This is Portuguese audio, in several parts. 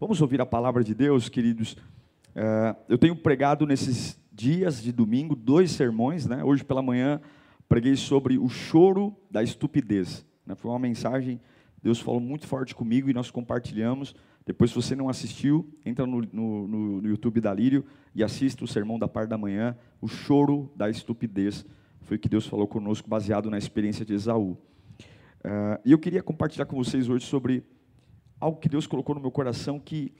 Vamos ouvir a palavra de Deus, queridos. É, eu tenho pregado nesses dias de domingo dois sermões, né? Hoje pela manhã preguei sobre o choro da estupidez. Né? Foi uma mensagem, Deus falou muito forte comigo e nós compartilhamos. Depois, se você não assistiu, entra no, no, no YouTube da Lírio e assista o sermão da parte da manhã, o choro da estupidez. Foi o que Deus falou conosco, baseado na experiência de Esaú. Uh, e eu queria compartilhar com vocês hoje sobre algo que Deus colocou no meu coração que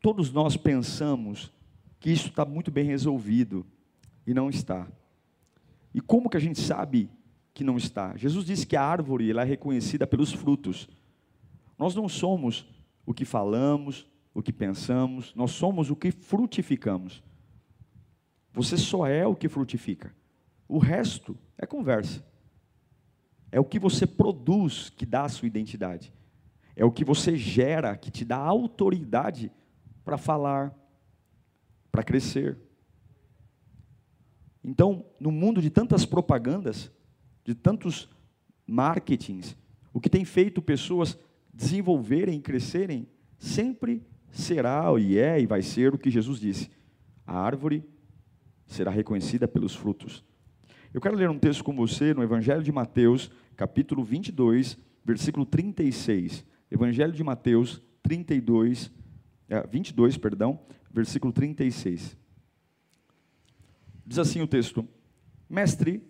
todos nós pensamos que isso está muito bem resolvido e não está. E como que a gente sabe que não está? Jesus disse que a árvore ela é reconhecida pelos frutos. Nós não somos o que falamos, o que pensamos, nós somos o que frutificamos. Você só é o que frutifica. O resto é conversa. É o que você produz que dá a sua identidade. É o que você gera que te dá autoridade para falar, para crescer. Então, no mundo de tantas propagandas, de tantos marketings, o que tem feito pessoas desenvolverem e crescerem sempre será e é e vai ser o que Jesus disse: a árvore será reconhecida pelos frutos. Eu quero ler um texto com você no Evangelho de Mateus, capítulo 22, versículo 36. Evangelho de Mateus 32, 22, é, perdão, versículo 36. Diz assim o texto: Mestre,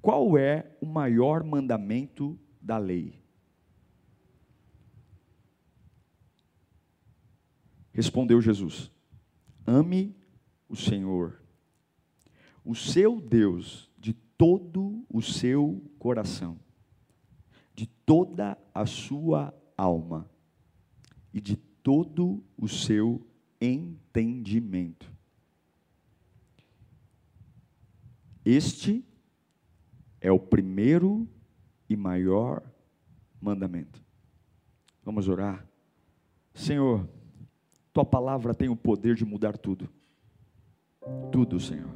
qual é o maior mandamento da lei? Respondeu Jesus: Ame o Senhor, o seu Deus, de todo o seu coração, de toda a sua alma e de todo o seu entendimento. Este é o primeiro e maior mandamento. Vamos orar. Senhor, tua palavra tem o poder de mudar tudo. Tudo, Senhor.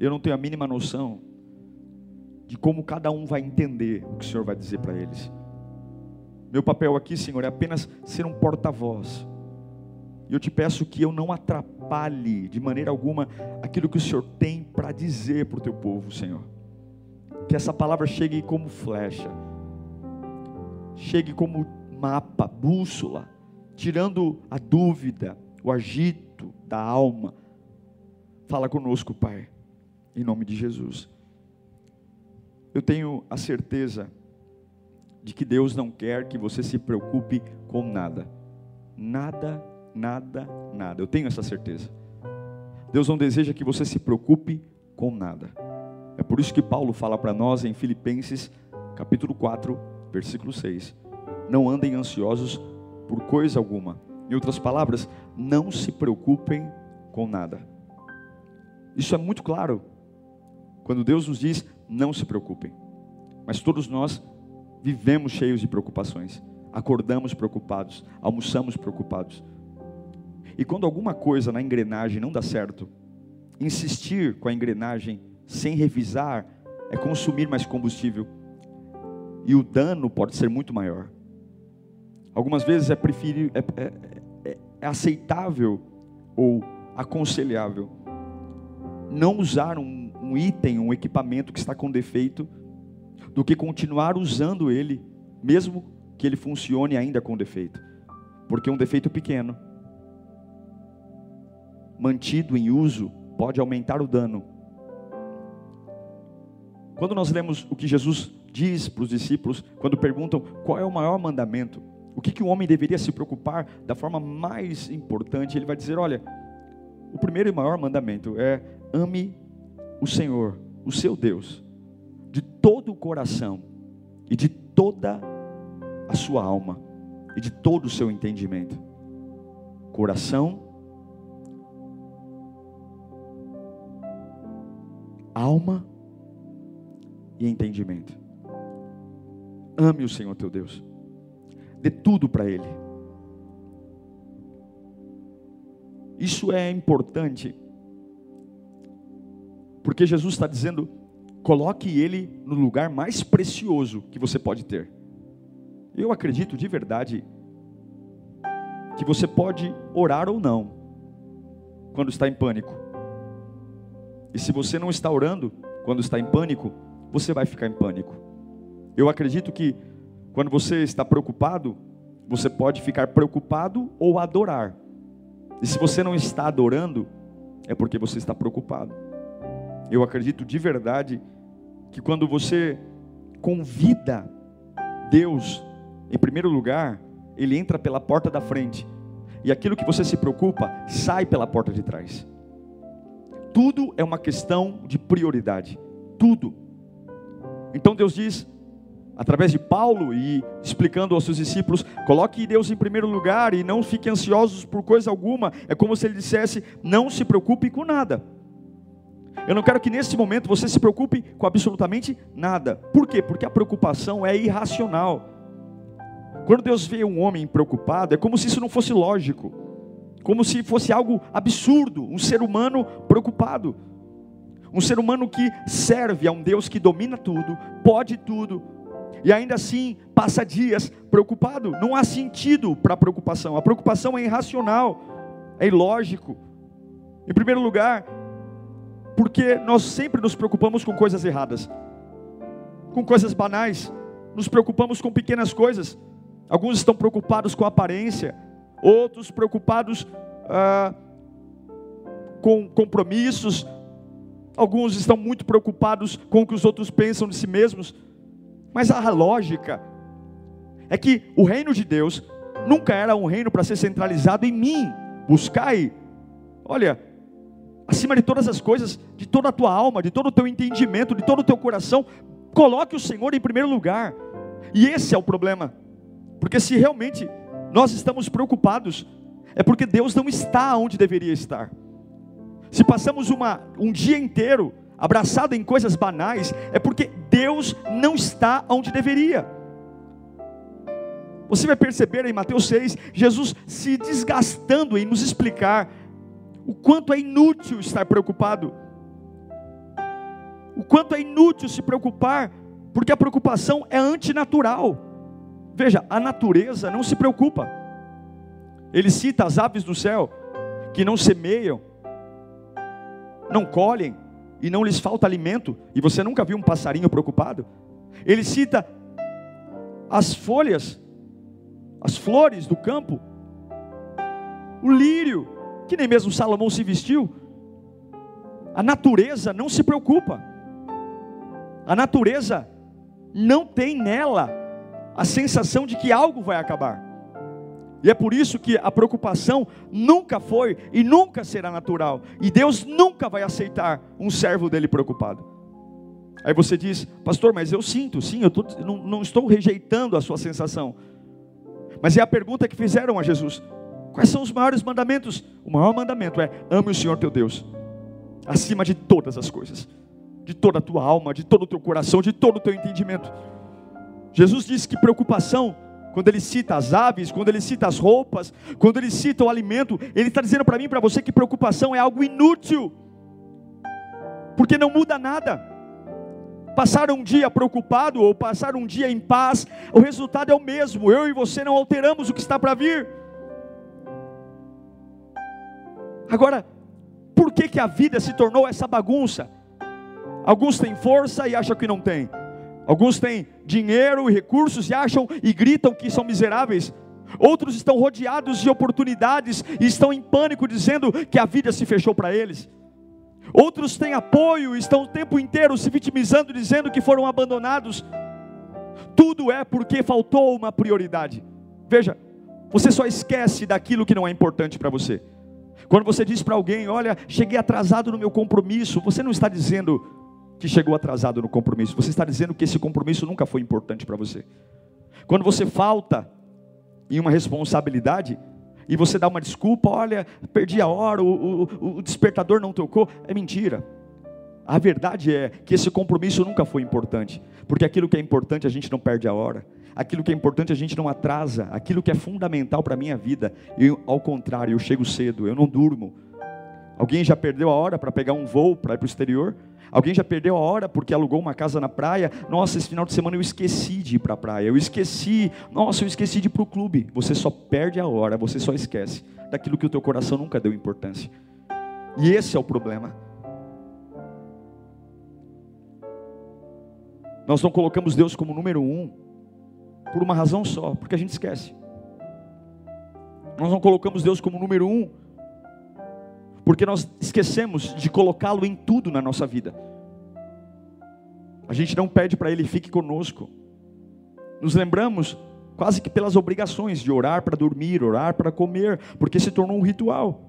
Eu não tenho a mínima noção de como cada um vai entender o que o Senhor vai dizer para eles. Meu papel aqui, Senhor, é apenas ser um porta-voz. E eu te peço que eu não atrapalhe de maneira alguma aquilo que o Senhor tem para dizer para o teu povo, Senhor. Que essa palavra chegue como flecha, chegue como mapa, bússola, tirando a dúvida, o agito da alma. Fala conosco, Pai, em nome de Jesus. Eu tenho a certeza de que Deus não quer que você se preocupe com nada. Nada, nada, nada. Eu tenho essa certeza. Deus não deseja que você se preocupe com nada. É por isso que Paulo fala para nós em Filipenses, capítulo 4, versículo 6. Não andem ansiosos por coisa alguma. Em outras palavras, não se preocupem com nada. Isso é muito claro. Quando Deus nos diz, não se preocupem. Mas todos nós vivemos cheios de preocupações, acordamos preocupados, almoçamos preocupados. E quando alguma coisa na engrenagem não dá certo, insistir com a engrenagem sem revisar é consumir mais combustível. E o dano pode ser muito maior. Algumas vezes é, preferir, é, é, é, é aceitável ou aconselhável não usar um, um item, um equipamento que está com defeito do que continuar usando ele, mesmo que ele funcione ainda com defeito. Porque um defeito pequeno, mantido em uso, pode aumentar o dano. Quando nós lemos o que Jesus diz para os discípulos, quando perguntam qual é o maior mandamento, o que, que o homem deveria se preocupar da forma mais importante, ele vai dizer: olha, o primeiro e maior mandamento é ame o Senhor, o seu Deus, de todo o coração e de toda a sua alma e de todo o seu entendimento. coração, alma e entendimento. Ame o Senhor teu Deus. Dê tudo para Ele. Isso é importante, porque Jesus está dizendo: coloque Ele no lugar mais precioso que você pode ter. Eu acredito de verdade que você pode orar ou não, quando está em pânico. E se você não está orando, quando está em pânico, você vai ficar em pânico. Eu acredito que quando você está preocupado, você pode ficar preocupado ou adorar. E se você não está adorando, é porque você está preocupado. Eu acredito de verdade que quando você convida Deus em primeiro lugar, ele entra pela porta da frente. E aquilo que você se preocupa sai pela porta de trás. Tudo é uma questão de prioridade. Tudo. Então Deus diz, através de Paulo e explicando aos seus discípulos: coloque Deus em primeiro lugar e não fique ansiosos por coisa alguma. É como se ele dissesse: não se preocupe com nada. Eu não quero que nesse momento você se preocupe com absolutamente nada. Por quê? Porque a preocupação é irracional. Quando Deus vê um homem preocupado, é como se isso não fosse lógico, como se fosse algo absurdo, um ser humano preocupado. Um ser humano que serve a um Deus que domina tudo, pode tudo, e ainda assim passa dias preocupado. Não há sentido para a preocupação. A preocupação é irracional, é ilógico. Em primeiro lugar, porque nós sempre nos preocupamos com coisas erradas, com coisas banais, nos preocupamos com pequenas coisas. Alguns estão preocupados com a aparência, outros preocupados ah, com compromissos, alguns estão muito preocupados com o que os outros pensam de si mesmos. Mas a lógica é que o reino de Deus nunca era um reino para ser centralizado em mim. Buscai, olha, acima de todas as coisas, de toda a tua alma, de todo o teu entendimento, de todo o teu coração, coloque o Senhor em primeiro lugar. E esse é o problema. Porque se realmente nós estamos preocupados, é porque Deus não está onde deveria estar. Se passamos uma, um dia inteiro abraçado em coisas banais, é porque Deus não está onde deveria. Você vai perceber em Mateus 6, Jesus se desgastando em nos explicar o quanto é inútil estar preocupado, o quanto é inútil se preocupar, porque a preocupação é antinatural. Veja, a natureza não se preocupa. Ele cita as aves do céu que não semeiam, não colhem, e não lhes falta alimento, e você nunca viu um passarinho preocupado? Ele cita as folhas, as flores do campo, o lírio, que nem mesmo Salomão se vestiu. A natureza não se preocupa, a natureza não tem nela a sensação de que algo vai acabar. E é por isso que a preocupação nunca foi e nunca será natural. E Deus nunca vai aceitar um servo dele preocupado. Aí você diz, pastor, mas eu sinto, sim, eu tô, não, não estou rejeitando a sua sensação. Mas é a pergunta que fizeram a Jesus: quais são os maiores mandamentos? O maior mandamento é: ame o Senhor teu Deus, acima de todas as coisas, de toda a tua alma, de todo o teu coração, de todo o teu entendimento. Jesus disse que preocupação quando ele cita as aves, quando ele cita as roupas, quando ele cita o alimento, ele está dizendo para mim e para você que preocupação é algo inútil, porque não muda nada. Passar um dia preocupado ou passar um dia em paz, o resultado é o mesmo. Eu e você não alteramos o que está para vir. Agora, por que, que a vida se tornou essa bagunça? Alguns têm força e acham que não têm. Alguns têm dinheiro e recursos e acham e gritam que são miseráveis. Outros estão rodeados de oportunidades e estão em pânico, dizendo que a vida se fechou para eles. Outros têm apoio e estão o tempo inteiro se vitimizando, dizendo que foram abandonados. Tudo é porque faltou uma prioridade. Veja, você só esquece daquilo que não é importante para você. Quando você diz para alguém, olha, cheguei atrasado no meu compromisso, você não está dizendo, que chegou atrasado no compromisso. Você está dizendo que esse compromisso nunca foi importante para você. Quando você falta em uma responsabilidade, e você dá uma desculpa, olha, perdi a hora, o, o, o despertador não tocou, é mentira. A verdade é que esse compromisso nunca foi importante, porque aquilo que é importante a gente não perde a hora, aquilo que é importante a gente não atrasa, aquilo que é fundamental para a minha vida, eu, ao contrário, eu chego cedo, eu não durmo. Alguém já perdeu a hora para pegar um voo para ir para o exterior? Alguém já perdeu a hora porque alugou uma casa na praia? Nossa, esse final de semana eu esqueci de ir para a praia. Eu esqueci. Nossa, eu esqueci de ir para o clube. Você só perde a hora, você só esquece daquilo que o teu coração nunca deu importância. E esse é o problema. Nós não colocamos Deus como número um por uma razão só, porque a gente esquece. Nós não colocamos Deus como número um porque nós esquecemos de colocá-lo em tudo na nossa vida. A gente não pede para Ele fique conosco. Nos lembramos quase que pelas obrigações de orar para dormir, orar para comer, porque se tornou um ritual.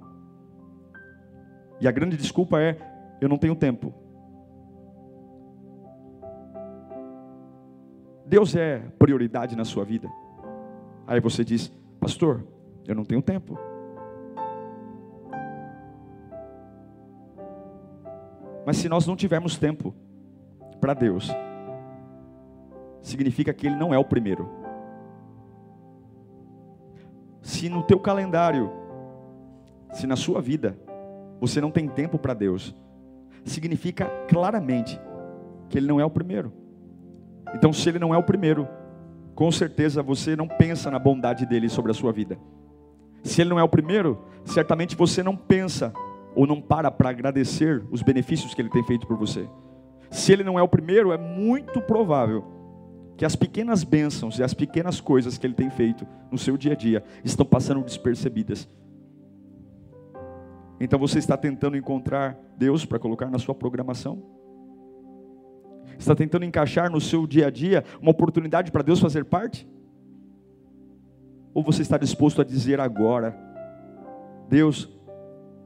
E a grande desculpa é: eu não tenho tempo. Deus é prioridade na sua vida. Aí você diz, pastor, eu não tenho tempo. Mas se nós não tivermos tempo para Deus, significa que Ele não é o primeiro. Se no teu calendário, se na sua vida, você não tem tempo para Deus, significa claramente que Ele não é o primeiro. Então, se Ele não é o primeiro, com certeza você não pensa na bondade dele sobre a sua vida. Se Ele não é o primeiro, certamente você não pensa ou não para para agradecer os benefícios que ele tem feito por você. Se ele não é o primeiro, é muito provável que as pequenas bênçãos e as pequenas coisas que ele tem feito no seu dia a dia estão passando despercebidas. Então você está tentando encontrar Deus para colocar na sua programação? Está tentando encaixar no seu dia a dia uma oportunidade para Deus fazer parte? Ou você está disposto a dizer agora: Deus,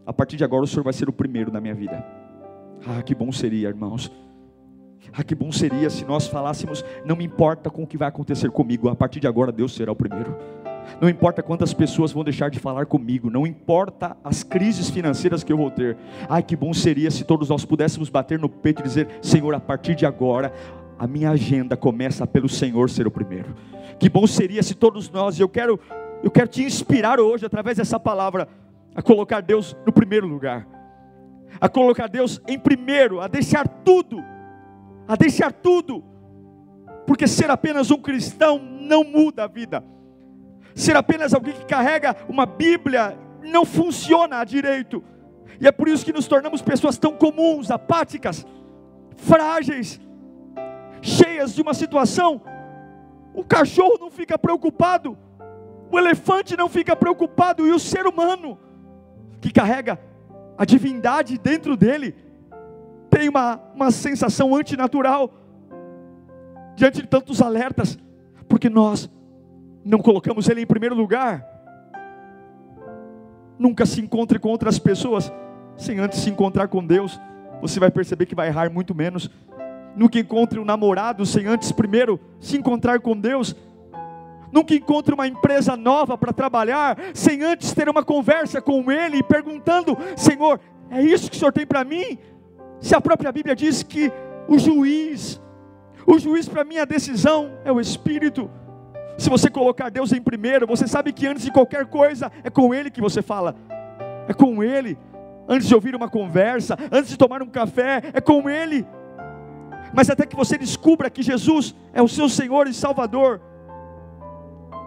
a partir de agora o Senhor vai ser o primeiro na minha vida. Ah, que bom seria, irmãos. Ah, que bom seria se nós falássemos: não me importa com o que vai acontecer comigo, a partir de agora Deus será o primeiro. Não importa quantas pessoas vão deixar de falar comigo, não importa as crises financeiras que eu vou ter. Ai, que bom seria se todos nós pudéssemos bater no peito e dizer: Senhor, a partir de agora, a minha agenda começa pelo Senhor ser o primeiro. Que bom seria se todos nós, eu quero, eu quero te inspirar hoje através dessa palavra a colocar Deus no primeiro lugar, a colocar Deus em primeiro, a deixar tudo, a deixar tudo, porque ser apenas um cristão não muda a vida, ser apenas alguém que carrega uma Bíblia não funciona direito, e é por isso que nos tornamos pessoas tão comuns, apáticas, frágeis, cheias de uma situação. O cachorro não fica preocupado, o elefante não fica preocupado, e o ser humano que carrega a divindade dentro dele, tem uma, uma sensação antinatural diante de tantos alertas, porque nós não colocamos ele em primeiro lugar. Nunca se encontre com outras pessoas sem antes se encontrar com Deus. Você vai perceber que vai errar muito menos. Nunca encontre um namorado sem antes primeiro se encontrar com Deus. Nunca encontre uma empresa nova para trabalhar sem antes ter uma conversa com Ele, perguntando: Senhor, é isso que o Senhor tem para mim? Se a própria Bíblia diz que o juiz, o juiz para mim a decisão é o Espírito. Se você colocar Deus em primeiro, você sabe que antes de qualquer coisa é com Ele que você fala, é com Ele. Antes de ouvir uma conversa, antes de tomar um café, é com Ele. Mas até que você descubra que Jesus é o seu Senhor e Salvador,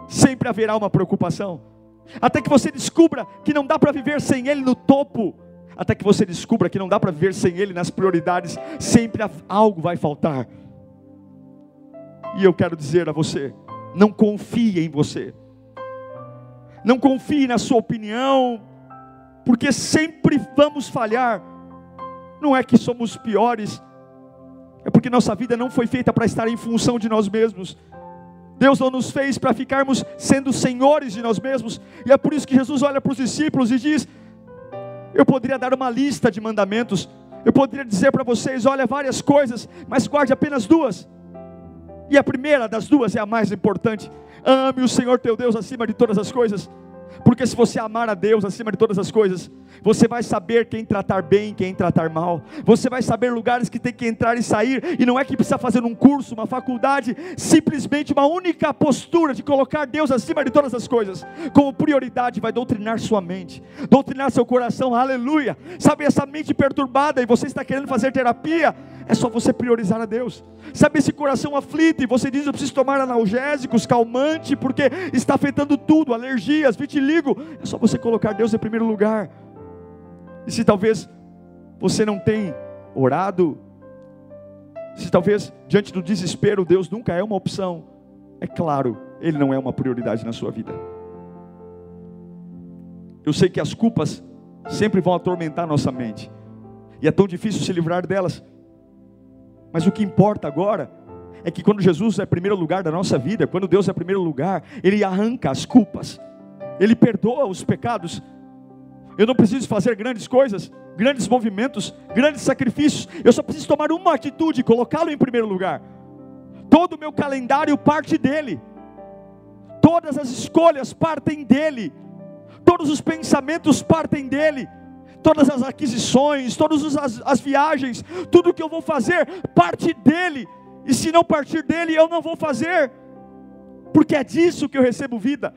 sempre haverá uma preocupação. Até que você descubra que não dá para viver sem Ele no topo, até que você descubra que não dá para viver sem Ele nas prioridades, sempre algo vai faltar. E eu quero dizer a você: não confie em você, não confie na sua opinião, porque sempre vamos falhar. Não é que somos piores, é porque nossa vida não foi feita para estar em função de nós mesmos. Deus não nos fez para ficarmos sendo senhores de nós mesmos, e é por isso que Jesus olha para os discípulos e diz: Eu poderia dar uma lista de mandamentos, eu poderia dizer para vocês: olha, várias coisas, mas guarde apenas duas. E a primeira das duas é a mais importante: ame o Senhor teu Deus acima de todas as coisas. Porque se você amar a Deus acima de todas as coisas, você vai saber quem tratar bem, quem tratar mal. Você vai saber lugares que tem que entrar e sair, e não é que precisa fazer um curso, uma faculdade, simplesmente uma única postura de colocar Deus acima de todas as coisas, como prioridade, vai doutrinar sua mente, doutrinar seu coração, aleluia. Sabe essa mente perturbada e você está querendo fazer terapia? É só você priorizar a Deus. Sabe esse coração aflito e você diz: Eu preciso tomar analgésicos, calmante, porque está afetando tudo, alergias, vitiligo. É só você colocar Deus em primeiro lugar. E se talvez você não tem orado, se talvez diante do desespero Deus nunca é uma opção, é claro, Ele não é uma prioridade na sua vida. Eu sei que as culpas sempre vão atormentar nossa mente, e é tão difícil se livrar delas, mas o que importa agora é que quando Jesus é primeiro lugar da nossa vida, quando Deus é primeiro lugar, Ele arranca as culpas, Ele perdoa os pecados, eu não preciso fazer grandes coisas, grandes movimentos, grandes sacrifícios. Eu só preciso tomar uma atitude, colocá-lo em primeiro lugar. Todo o meu calendário parte dele. Todas as escolhas partem dele. Todos os pensamentos partem dele. Todas as aquisições, todas as, as viagens, tudo que eu vou fazer parte dele. E se não partir dele, eu não vou fazer. Porque é disso que eu recebo vida.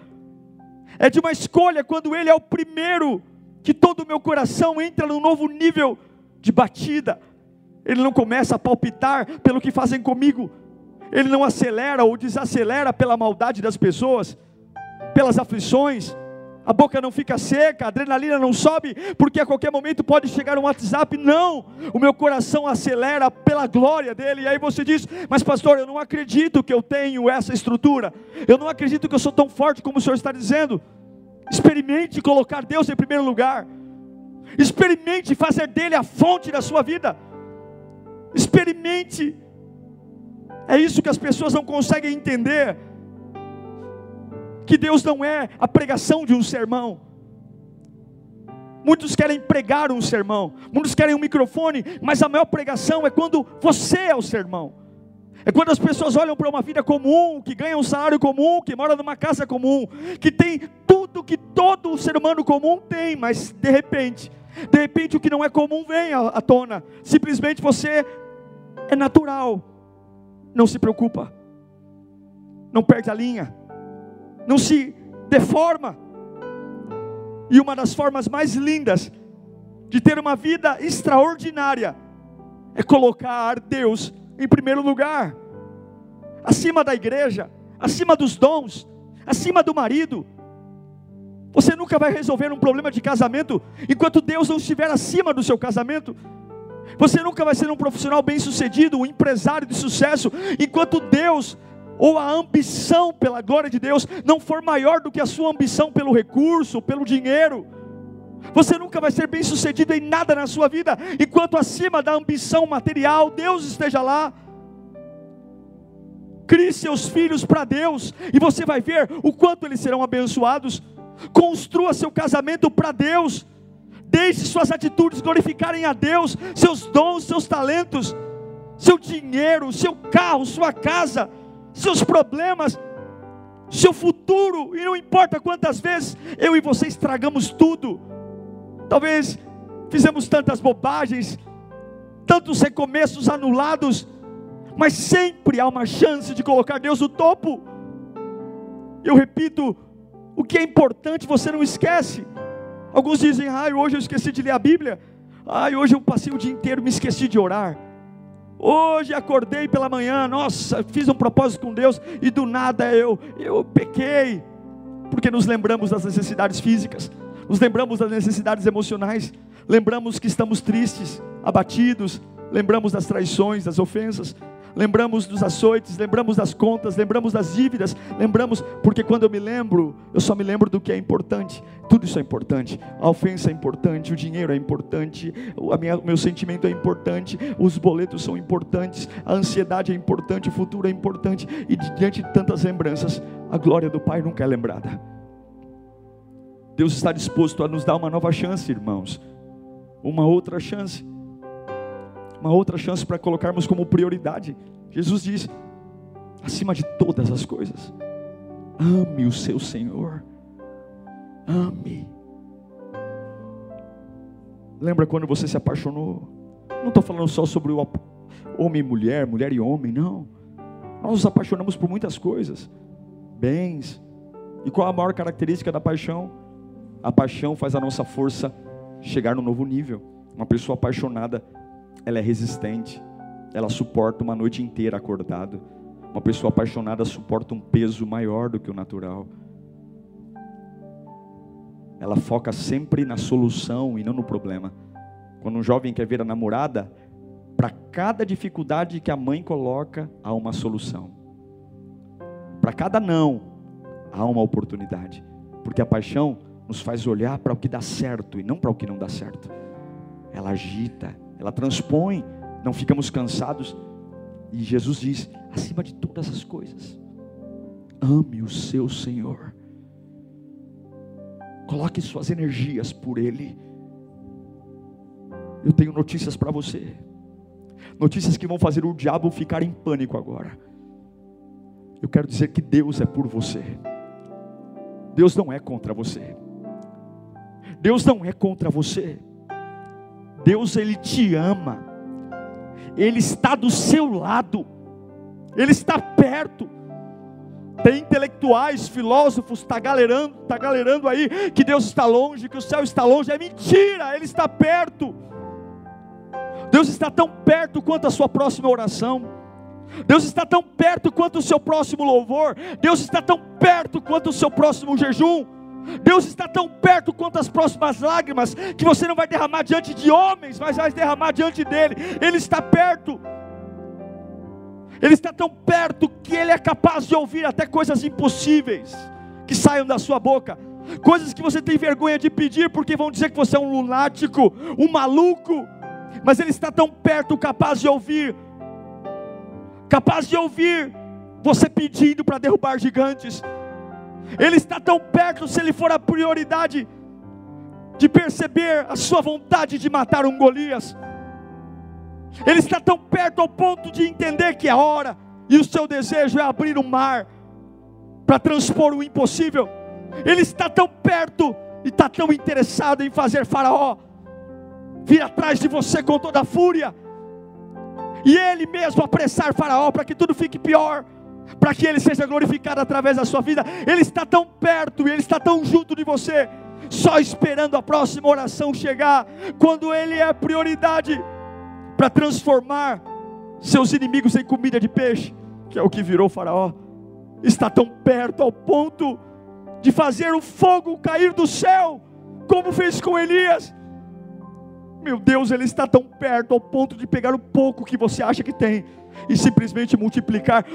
É de uma escolha quando ele é o primeiro que todo o meu coração entra num novo nível de batida. Ele não começa a palpitar pelo que fazem comigo. Ele não acelera ou desacelera pela maldade das pessoas, pelas aflições. A boca não fica seca, a adrenalina não sobe, porque a qualquer momento pode chegar um WhatsApp. Não, o meu coração acelera pela glória dele. E aí você diz: Mas, pastor, eu não acredito que eu tenho essa estrutura. Eu não acredito que eu sou tão forte como o senhor está dizendo. Experimente colocar Deus em primeiro lugar. Experimente fazer dele a fonte da sua vida. Experimente. É isso que as pessoas não conseguem entender. Que Deus não é a pregação de um sermão. Muitos querem pregar um sermão, muitos querem um microfone, mas a maior pregação é quando você é o sermão. É quando as pessoas olham para uma vida comum, que ganha um salário comum, que mora numa casa comum, que tem tudo que todo ser humano comum tem, mas de repente, de repente o que não é comum vem à tona. Simplesmente você é natural. Não se preocupa. Não perde a linha. Não se deforma. E uma das formas mais lindas de ter uma vida extraordinária é colocar Deus em primeiro lugar, acima da igreja, acima dos dons, acima do marido. Você nunca vai resolver um problema de casamento enquanto Deus não estiver acima do seu casamento. Você nunca vai ser um profissional bem-sucedido, um empresário de sucesso, enquanto Deus ou a ambição pela glória de Deus não for maior do que a sua ambição pelo recurso, pelo dinheiro. Você nunca vai ser bem sucedido em nada na sua vida, enquanto acima da ambição material, Deus esteja lá. Crie seus filhos para Deus, e você vai ver o quanto eles serão abençoados. Construa seu casamento para Deus, deixe suas atitudes glorificarem a Deus, seus dons, seus talentos, seu dinheiro, seu carro, sua casa, seus problemas, seu futuro, e não importa quantas vezes eu e você estragamos tudo Talvez fizemos tantas bobagens, tantos recomeços anulados, mas sempre há uma chance de colocar Deus no topo. Eu repito, o que é importante você não esquece. Alguns dizem, ai, hoje eu esqueci de ler a Bíblia. Ai, hoje eu passei o dia inteiro me esqueci de orar. Hoje acordei pela manhã, nossa, fiz um propósito com Deus e do nada eu eu pequei, porque nos lembramos das necessidades físicas nos lembramos das necessidades emocionais, lembramos que estamos tristes, abatidos, lembramos das traições, das ofensas, lembramos dos açoites, lembramos das contas, lembramos das dívidas, lembramos, porque quando eu me lembro, eu só me lembro do que é importante, tudo isso é importante, a ofensa é importante, o dinheiro é importante, o meu sentimento é importante, os boletos são importantes, a ansiedade é importante, o futuro é importante, e diante de tantas lembranças, a glória do Pai nunca é lembrada. Deus está disposto a nos dar uma nova chance, irmãos. Uma outra chance. Uma outra chance para colocarmos como prioridade. Jesus diz: acima de todas as coisas, ame o seu Senhor. Ame. Lembra quando você se apaixonou? Não estou falando só sobre o homem e mulher, mulher e homem, não. Nós nos apaixonamos por muitas coisas, bens. E qual a maior característica da paixão? A paixão faz a nossa força chegar no novo nível. Uma pessoa apaixonada, ela é resistente, ela suporta uma noite inteira acordado. Uma pessoa apaixonada suporta um peso maior do que o natural. Ela foca sempre na solução e não no problema. Quando um jovem quer ver a namorada, para cada dificuldade que a mãe coloca, há uma solução. Para cada não, há uma oportunidade. Porque a paixão nos faz olhar para o que dá certo e não para o que não dá certo. Ela agita, ela transpõe, não ficamos cansados. E Jesus diz: acima de todas as coisas, ame o seu Senhor. Coloque suas energias por Ele. Eu tenho notícias para você. Notícias que vão fazer o diabo ficar em pânico agora. Eu quero dizer que Deus é por você. Deus não é contra você. Deus não é contra você. Deus ele te ama. Ele está do seu lado. Ele está perto. Tem intelectuais, filósofos, está galerando, tá galerando aí que Deus está longe, que o céu está longe. É mentira, Ele está perto. Deus está tão perto quanto a sua próxima oração. Deus está tão perto quanto o seu próximo louvor. Deus está tão perto quanto o seu próximo jejum. Deus está tão perto quanto as próximas lágrimas que você não vai derramar diante de homens, mas vai derramar diante dele. Ele está perto. Ele está tão perto que ele é capaz de ouvir até coisas impossíveis que saiam da sua boca. Coisas que você tem vergonha de pedir porque vão dizer que você é um lunático, um maluco. Mas ele está tão perto, capaz de ouvir. Capaz de ouvir você pedindo para derrubar gigantes ele está tão perto, se Ele for a prioridade, de perceber a sua vontade de matar um Golias. Ele está tão perto ao ponto de entender que é hora, e o seu desejo é abrir o mar para transpor o impossível. Ele está tão perto e está tão interessado em fazer Faraó vir atrás de você com toda a fúria, e ele mesmo apressar Faraó para que tudo fique pior para que Ele seja glorificado através da sua vida. Ele está tão perto e Ele está tão junto de você, só esperando a próxima oração chegar, quando Ele é prioridade para transformar seus inimigos em comida de peixe, que é o que virou Faraó. Está tão perto ao ponto de fazer o fogo cair do céu, como fez com Elias. Meu Deus, Ele está tão perto ao ponto de pegar o pouco que você acha que tem e simplesmente multiplicar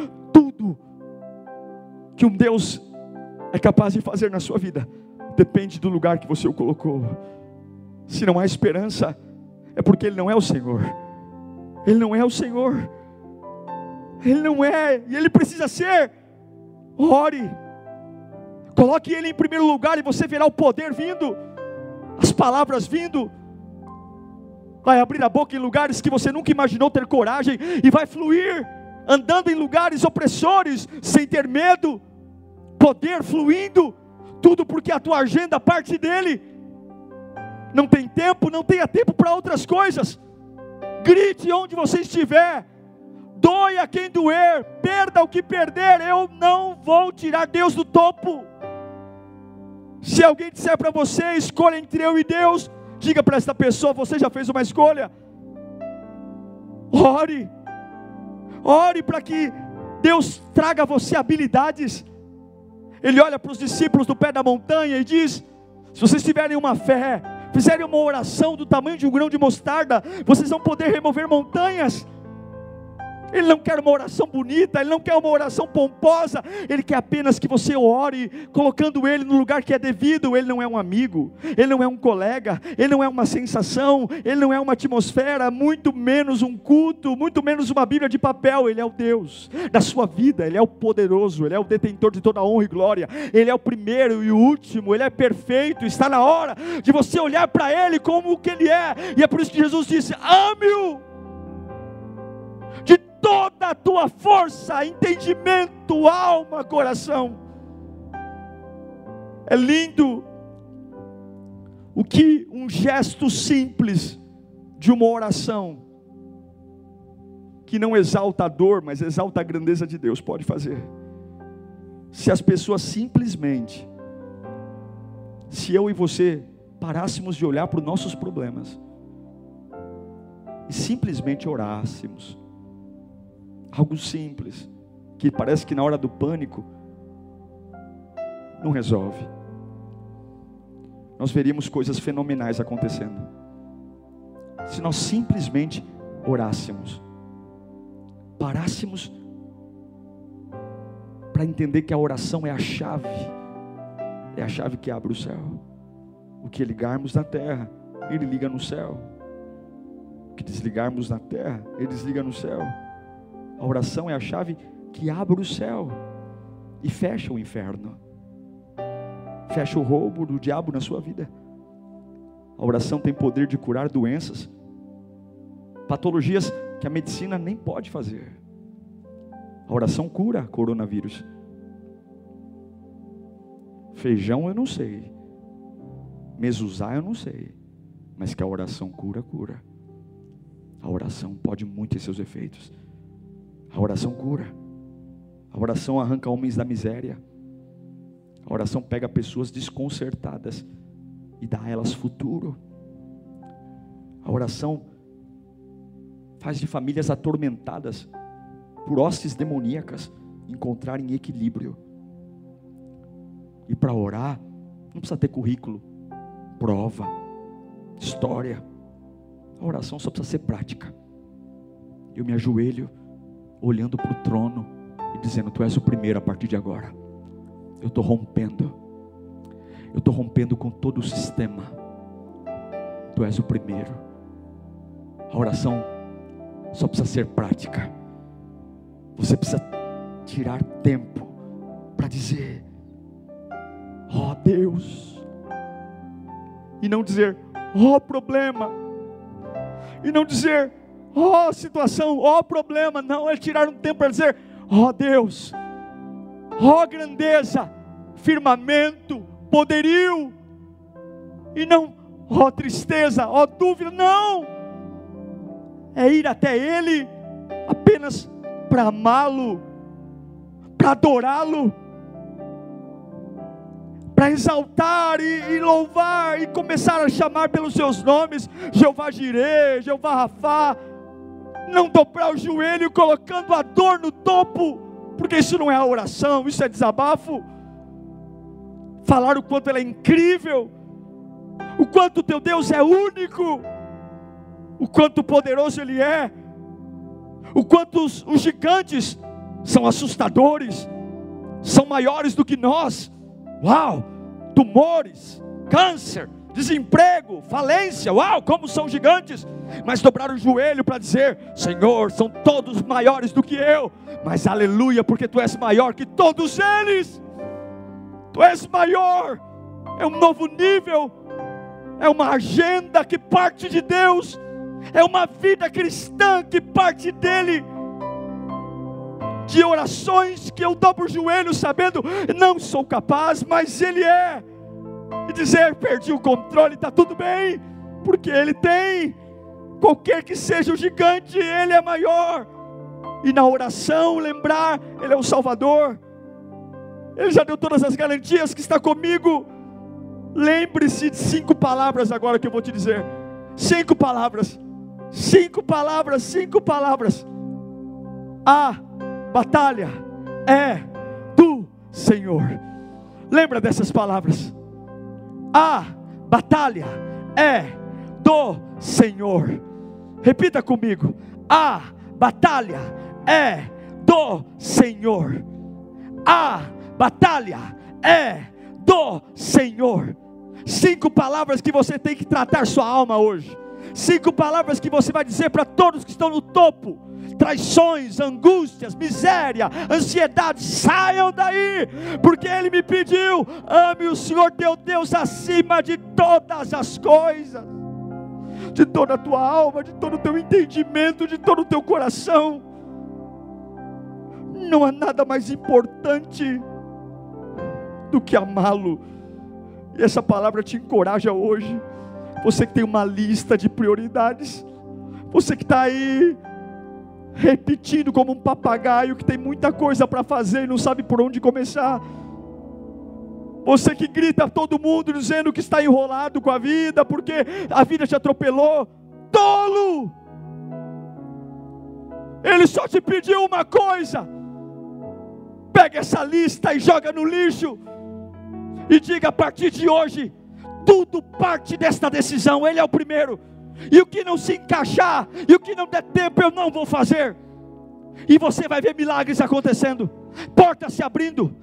que um Deus é capaz de fazer na sua vida depende do lugar que você o colocou. Se não há esperança, é porque Ele não é o Senhor. Ele não é o Senhor. Ele não é, e Ele precisa ser. Ore, coloque Ele em primeiro lugar e você verá o poder vindo, as palavras vindo. Vai abrir a boca em lugares que você nunca imaginou ter coragem e vai fluir andando em lugares opressores, sem ter medo, poder fluindo, tudo porque a tua agenda parte dele. Não tem tempo, não tenha tempo para outras coisas. Grite onde você estiver. Doe a quem doer, perda o que perder, eu não vou tirar Deus do topo. Se alguém disser para você, escolha entre eu e Deus, diga para esta pessoa: você já fez uma escolha. Ore, Ore para que Deus traga a você habilidades. Ele olha para os discípulos do pé da montanha e diz: se vocês tiverem uma fé, fizerem uma oração do tamanho de um grão de mostarda, vocês vão poder remover montanhas. Ele não quer uma oração bonita, ele não quer uma oração pomposa, ele quer apenas que você ore, colocando ele no lugar que é devido. Ele não é um amigo, ele não é um colega, ele não é uma sensação, ele não é uma atmosfera, muito menos um culto, muito menos uma Bíblia de papel. Ele é o Deus da sua vida, ele é o poderoso, ele é o detentor de toda honra e glória, ele é o primeiro e o último, ele é perfeito. Está na hora de você olhar para ele como o que ele é, e é por isso que Jesus disse: ame-o toda a tua força, entendimento, alma, coração. É lindo o que um gesto simples de uma oração, que não exalta a dor, mas exalta a grandeza de Deus, pode fazer. Se as pessoas simplesmente, se eu e você parássemos de olhar para os nossos problemas e simplesmente orássemos, algo simples, que parece que na hora do pânico não resolve. Nós veríamos coisas fenomenais acontecendo. Se nós simplesmente orássemos, parássemos para entender que a oração é a chave, é a chave que abre o céu. O que ligarmos na terra, Ele liga no céu. O que desligarmos na terra, Ele desliga no céu. A oração é a chave que abre o céu e fecha o inferno. Fecha o roubo do diabo na sua vida. A oração tem poder de curar doenças, patologias que a medicina nem pode fazer. A oração cura coronavírus. Feijão eu não sei. Mezuzá eu não sei. Mas que a oração cura, cura. A oração pode muito em seus efeitos. A oração cura. A oração arranca homens da miséria. A oração pega pessoas desconcertadas e dá a elas futuro. A oração faz de famílias atormentadas por hostes demoníacas encontrarem equilíbrio. E para orar, não precisa ter currículo, prova, história. A oração só precisa ser prática. Eu me ajoelho, olhando para o trono e dizendo: Tu és o primeiro a partir de agora. Eu estou rompendo. Eu estou rompendo com todo o sistema. Tu és o primeiro. A oração só precisa ser prática. Você precisa tirar tempo para dizer: Ó oh, Deus. E não dizer: Ó oh, problema. E não dizer: Ó oh, situação, ó oh, problema. Não, é tirar um tempo para dizer: Ó Deus. Ó grandeza, firmamento, poderio. E não, ó tristeza, ó dúvida. Não. É ir até Ele apenas para amá-lo, para adorá-lo, para exaltar e, e, louvar e começar a chamar pelos seus nomes, Jeová Jireh, Jeová Rafá, não dobrar o joelho colocando a dor no topo, porque isso não é oração, isso é desabafo. Falar o quanto ela é incrível, o quanto teu Deus é único, o quanto poderoso Ele é, o quanto os, os gigantes são assustadores, são maiores do que nós. Uau! Tumores, câncer, desemprego, falência, uau, como são gigantes, mas dobrar o joelho para dizer: Senhor, são todos maiores do que eu, mas aleluia, porque tu és maior que todos eles, tu és maior, é um novo nível, é uma agenda que parte de Deus, é uma vida cristã que parte dEle, de orações que eu dobro o joelho sabendo, não sou capaz, mas Ele é, e dizer: perdi o controle, está tudo bem, porque Ele tem, qualquer que seja o gigante, Ele é maior, e na oração lembrar, Ele é o Salvador, Ele já deu todas as garantias que está comigo. Lembre-se de cinco palavras agora que eu vou te dizer. Cinco palavras. Cinco palavras, cinco palavras. A batalha é do Senhor. Lembra dessas palavras? A batalha é do Senhor. Repita comigo. A batalha é do Senhor. A batalha é do Senhor. Cinco palavras que você tem que tratar sua alma hoje. Cinco palavras que você vai dizer para todos que estão no topo traições, angústias, miséria, ansiedade, saiam daí, porque Ele me pediu: ame o Senhor teu Deus acima de todas as coisas, de toda a tua alma, de todo o teu entendimento, de todo o teu coração. Não há nada mais importante do que amá-lo E essa palavra te encoraja hoje. Você que tem uma lista de prioridades, você que está aí repetindo como um papagaio, que tem muita coisa para fazer e não sabe por onde começar. Você que grita a todo mundo dizendo que está enrolado com a vida, porque a vida te atropelou. Tolo! Ele só te pediu uma coisa. Pega essa lista e joga no lixo. E diga a partir de hoje, tudo parte desta decisão. Ele é o primeiro. E o que não se encaixar, e o que não der tempo, eu não vou fazer. E você vai ver milagres acontecendo portas se abrindo,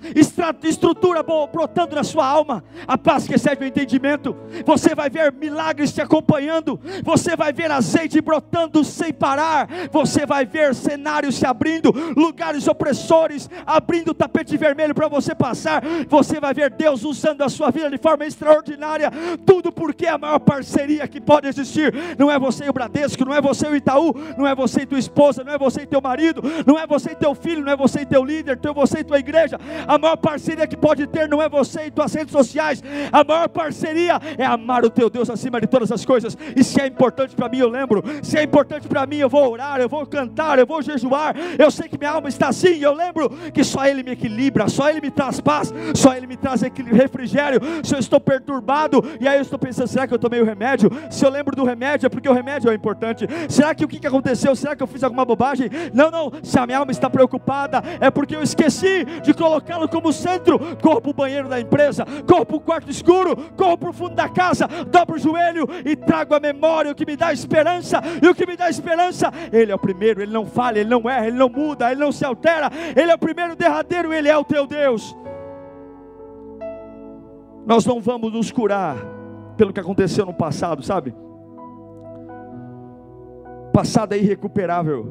estrutura brotando na sua alma, a paz que excede o entendimento. Você vai ver milagres te acompanhando, você vai ver azeite brotando sem parar, você vai ver cenários se abrindo, lugares opressores abrindo o tapete vermelho para você passar. Você vai ver Deus usando a sua vida de forma extraordinária. Tudo porque a maior parceria que pode existir não é você e o Bradesco, não é você e o Itaú, não é você e tua esposa, não é você e teu marido, não é você e teu filho, não é você e teu líder teu você e tua igreja. A maior parceria que pode ter não é você e tuas redes sociais. A maior parceria é amar o teu Deus acima de todas as coisas. E se é importante para mim, eu lembro. Se é importante para mim, eu vou orar, eu vou cantar, eu vou jejuar. Eu sei que minha alma está assim. Eu lembro que só Ele me equilibra, só Ele me traz paz, só Ele me traz refrigério. Se eu estou perturbado, e aí eu estou pensando, será que eu tomei o remédio? Se eu lembro do remédio, é porque o remédio é importante. Será que o que aconteceu? Será que eu fiz alguma bobagem? Não, não. Se a minha alma está preocupada, é porque eu esqueci esqueci de colocá-lo como centro. Corra para o banheiro da empresa, corra para o quarto escuro, corra para o fundo da casa, dobra o joelho e trago a memória o que me dá esperança. E o que me dá esperança, Ele é o primeiro, Ele não falha, Ele não erra, Ele não muda, Ele não se altera. Ele é o primeiro derradeiro, Ele é o teu Deus. Nós não vamos nos curar pelo que aconteceu no passado, sabe? passado é irrecuperável.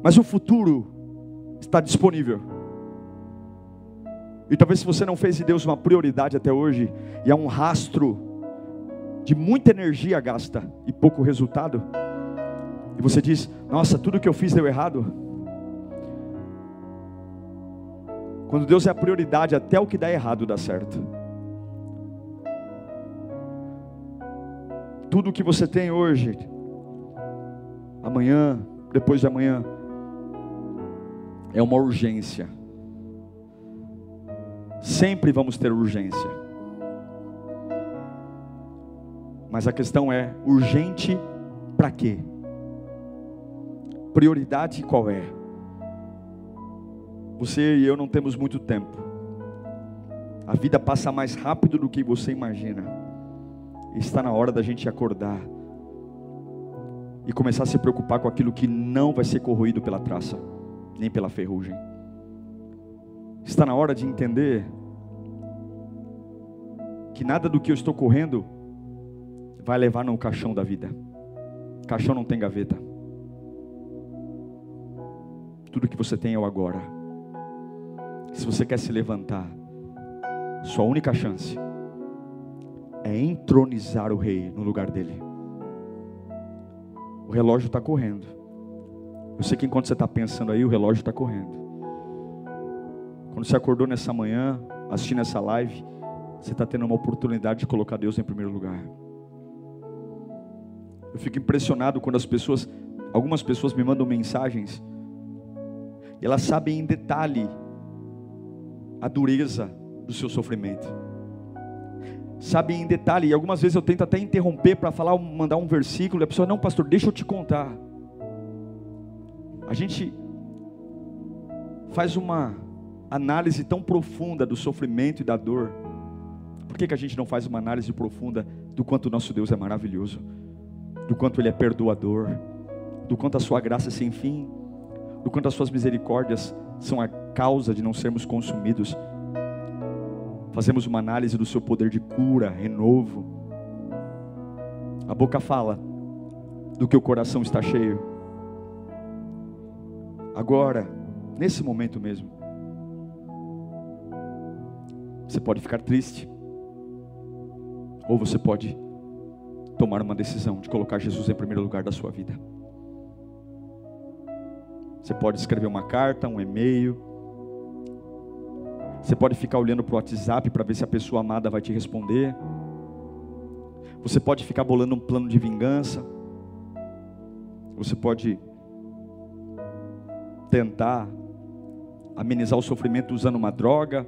Mas o futuro está disponível. E talvez se você não fez de Deus uma prioridade até hoje, e é um rastro de muita energia gasta e pouco resultado, e você diz: Nossa, tudo que eu fiz deu errado. Quando Deus é a prioridade, até o que dá errado dá certo. Tudo que você tem hoje, amanhã, depois de amanhã, é uma urgência. Sempre vamos ter urgência. Mas a questão é: urgente para quê? Prioridade qual é? Você e eu não temos muito tempo. A vida passa mais rápido do que você imagina. Está na hora da gente acordar e começar a se preocupar com aquilo que não vai ser corroído pela traça nem pela ferrugem. Está na hora de entender que nada do que eu estou correndo vai levar no caixão da vida. Caixão não tem gaveta. Tudo que você tem é o agora. Se você quer se levantar, sua única chance é entronizar o rei no lugar dele. O relógio está correndo. Eu sei que enquanto você está pensando aí, o relógio está correndo. Quando você acordou nessa manhã, assistindo essa live, você está tendo uma oportunidade de colocar Deus em primeiro lugar. Eu fico impressionado quando as pessoas, algumas pessoas me mandam mensagens, e elas sabem em detalhe a dureza do seu sofrimento. Sabem em detalhe, e algumas vezes eu tento até interromper para falar, mandar um versículo, e a pessoa, não, pastor, deixa eu te contar. A gente faz uma análise tão profunda do sofrimento e da dor. Por que, que a gente não faz uma análise profunda do quanto o nosso Deus é maravilhoso, do quanto Ele é perdoador, do quanto a Sua graça é sem fim, do quanto as Suas misericórdias são a causa de não sermos consumidos? Fazemos uma análise do Seu poder de cura, renovo. A boca fala do que o coração está cheio agora, nesse momento mesmo. Você pode ficar triste, ou você pode tomar uma decisão de colocar Jesus em primeiro lugar da sua vida. Você pode escrever uma carta, um e-mail. Você pode ficar olhando para o WhatsApp para ver se a pessoa amada vai te responder. Você pode ficar bolando um plano de vingança. Você pode tentar amenizar o sofrimento usando uma droga.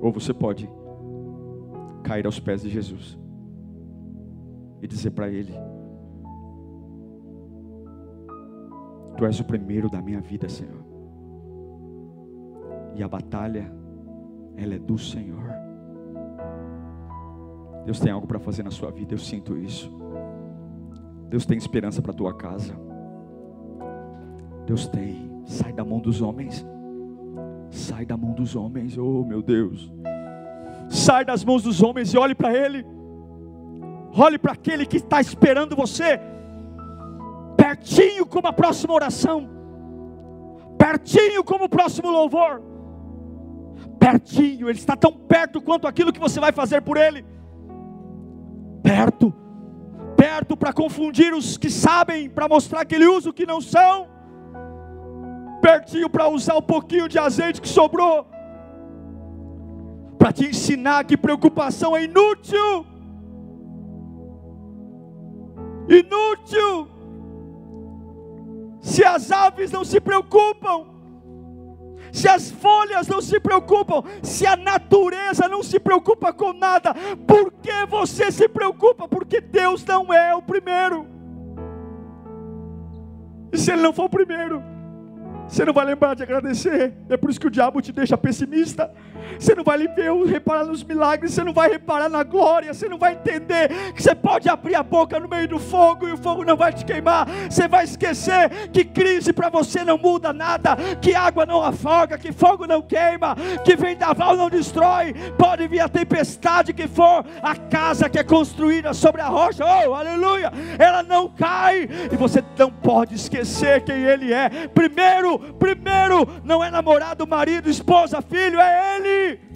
Ou você pode cair aos pés de Jesus e dizer para Ele: Tu és o primeiro da minha vida, Senhor. E a batalha, ela é do Senhor. Deus tem algo para fazer na sua vida, eu sinto isso. Deus tem esperança para a tua casa. Deus tem. Sai da mão dos homens. Sai da mão dos homens, oh meu Deus. Sai das mãos dos homens e olhe para Ele. Olhe para aquele que está esperando você pertinho como a próxima oração, pertinho como o próximo louvor, pertinho, Ele está tão perto quanto aquilo que você vai fazer por Ele, perto, perto para confundir os que sabem, para mostrar que Ele usa o que não são, pertinho para usar um pouquinho de azeite que sobrou, para te ensinar que preocupação é inútil. Inútil. Se as aves não se preocupam, se as folhas não se preocupam, se a natureza não se preocupa com nada, por que você se preocupa? Porque Deus não é o primeiro. E se Ele não for o primeiro, você não vai lembrar de agradecer. É por isso que o diabo te deixa pessimista. Você não vai ver, reparar nos milagres, você não vai reparar na glória, você não vai entender que você pode abrir a boca no meio do fogo e o fogo não vai te queimar. Você vai esquecer que crise para você não muda nada, que água não afoga, que fogo não queima, que vendaval não destrói. Pode vir a tempestade que for, a casa que é construída sobre a rocha, oh, aleluia, ela não cai. E você não pode esquecer quem Ele é. Primeiro, primeiro, não é namorado, marido, esposa, filho, é Ele.